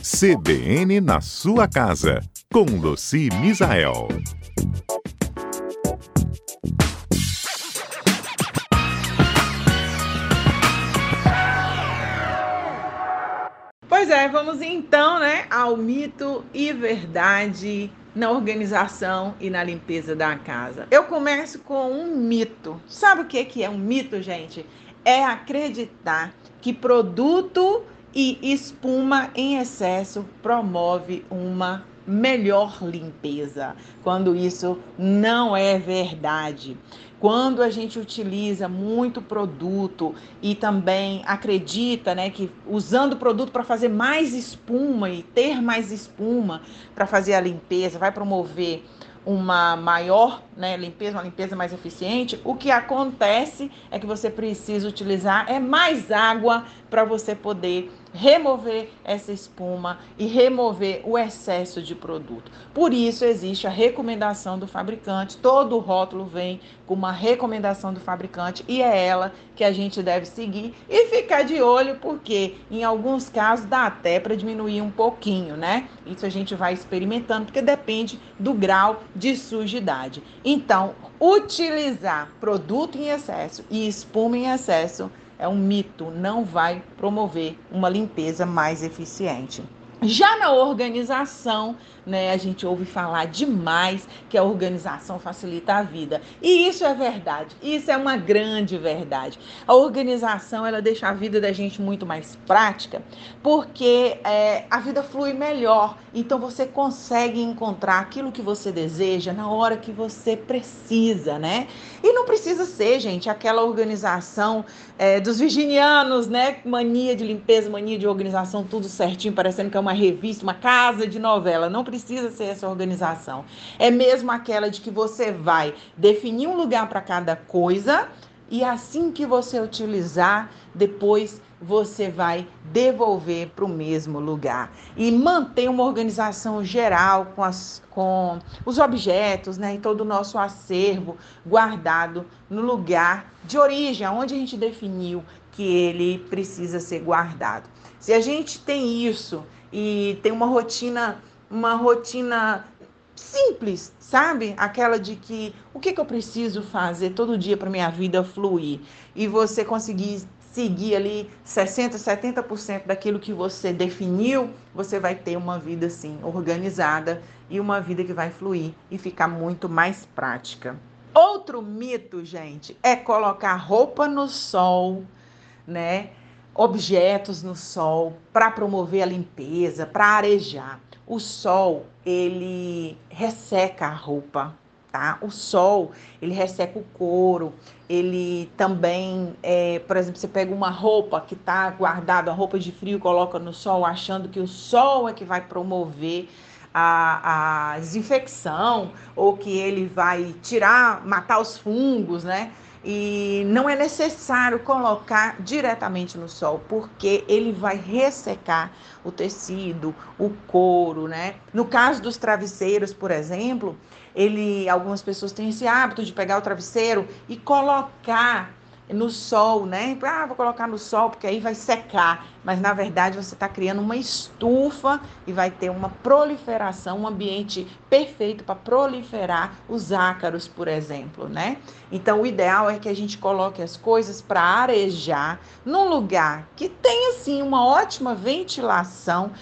CBN na sua casa, com Luci Misael. Pois é, vamos então, né, ao mito e verdade na organização e na limpeza da casa. Eu começo com um mito. Sabe o que é um mito, gente? É acreditar que produto e espuma em excesso promove uma melhor limpeza, quando isso não é verdade. Quando a gente utiliza muito produto e também acredita, né, que usando o produto para fazer mais espuma e ter mais espuma para fazer a limpeza, vai promover uma maior né, limpeza, uma limpeza mais eficiente, o que acontece é que você precisa utilizar é mais água para você poder remover essa espuma e remover o excesso de produto. Por isso existe a recomendação do fabricante. Todo rótulo vem com uma recomendação do fabricante e é ela que a gente deve seguir e ficar de olho porque em alguns casos dá até para diminuir um pouquinho, né? Isso a gente vai experimentando porque depende do grau de sujidade. Então, utilizar produto em excesso e espuma em excesso é um mito, não vai promover uma limpeza mais eficiente. Já na organização, né, a gente ouve falar demais que a organização facilita a vida. E isso é verdade. Isso é uma grande verdade. A organização, ela deixa a vida da gente muito mais prática, porque é, a vida flui melhor. Então você consegue encontrar aquilo que você deseja na hora que você precisa, né? E não precisa ser, gente, aquela organização é, dos virginianos, né? Mania de limpeza, mania de organização, tudo certinho, parecendo que é uma revista, uma casa de novela. Não precisa ser essa organização. É mesmo aquela de que você vai definir um lugar para cada coisa e assim que você utilizar, depois você vai devolver para o mesmo lugar. E manter uma organização geral com, as, com os objetos né, e todo o nosso acervo guardado no lugar de origem, onde a gente definiu que ele precisa ser guardado. Se a gente tem isso e tem uma rotina, uma rotina simples, sabe? Aquela de que o que, que eu preciso fazer todo dia para minha vida fluir e você conseguir seguir ali 60, 70% daquilo que você definiu, você vai ter uma vida assim organizada e uma vida que vai fluir e ficar muito mais prática. Outro mito, gente, é colocar roupa no sol, né? Objetos no sol para promover a limpeza, para arejar. O sol, ele resseca a roupa, tá? O sol, ele resseca o couro, ele também, é, por exemplo, você pega uma roupa que está guardada, a roupa de frio, coloca no sol, achando que o sol é que vai promover a, a desinfecção ou que ele vai tirar, matar os fungos, né? E não é necessário colocar diretamente no sol, porque ele vai ressecar o tecido, o couro, né? No caso dos travesseiros, por exemplo, ele, algumas pessoas têm esse hábito de pegar o travesseiro e colocar no sol, né? Ah, vou colocar no sol porque aí vai secar. Mas na verdade você está criando uma estufa e vai ter uma proliferação, um ambiente perfeito para proliferar os ácaros, por exemplo, né? Então o ideal é que a gente coloque as coisas para arejar num lugar que tenha assim uma ótima ventilação,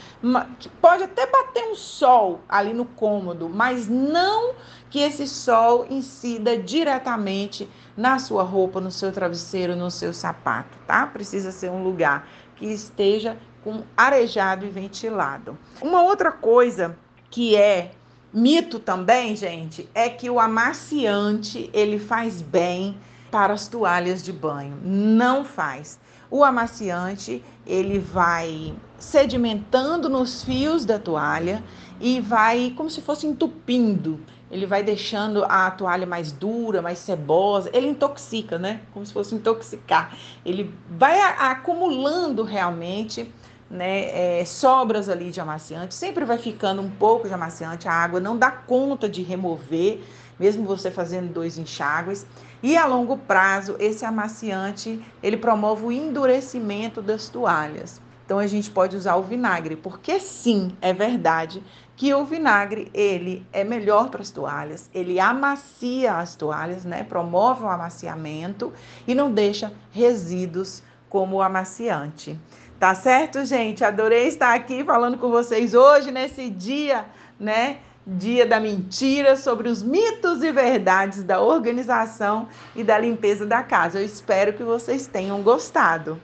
que pode até bater um sol ali no cômodo, mas não que esse sol incida diretamente na sua roupa, no seu travesseiro, no seu sapato, tá? Precisa ser um lugar que esteja com arejado e ventilado. Uma outra coisa que é mito também, gente, é que o amaciante ele faz bem para as toalhas de banho. Não faz. O amaciante ele vai sedimentando nos fios da toalha e vai como se fosse entupindo ele vai deixando a toalha mais dura, mais cebosa, ele intoxica, né? Como se fosse intoxicar. Ele vai acumulando realmente né, é, sobras ali de amaciante, sempre vai ficando um pouco de amaciante, a água não dá conta de remover, mesmo você fazendo dois enxágues. E a longo prazo, esse amaciante, ele promove o endurecimento das toalhas. Então a gente pode usar o vinagre, porque sim, é verdade que o vinagre ele é melhor para as toalhas, ele amacia as toalhas, né? Promove o amaciamento e não deixa resíduos como o amaciante. Tá certo, gente? Adorei estar aqui falando com vocês hoje nesse dia, né? Dia da mentira sobre os mitos e verdades da organização e da limpeza da casa. Eu espero que vocês tenham gostado.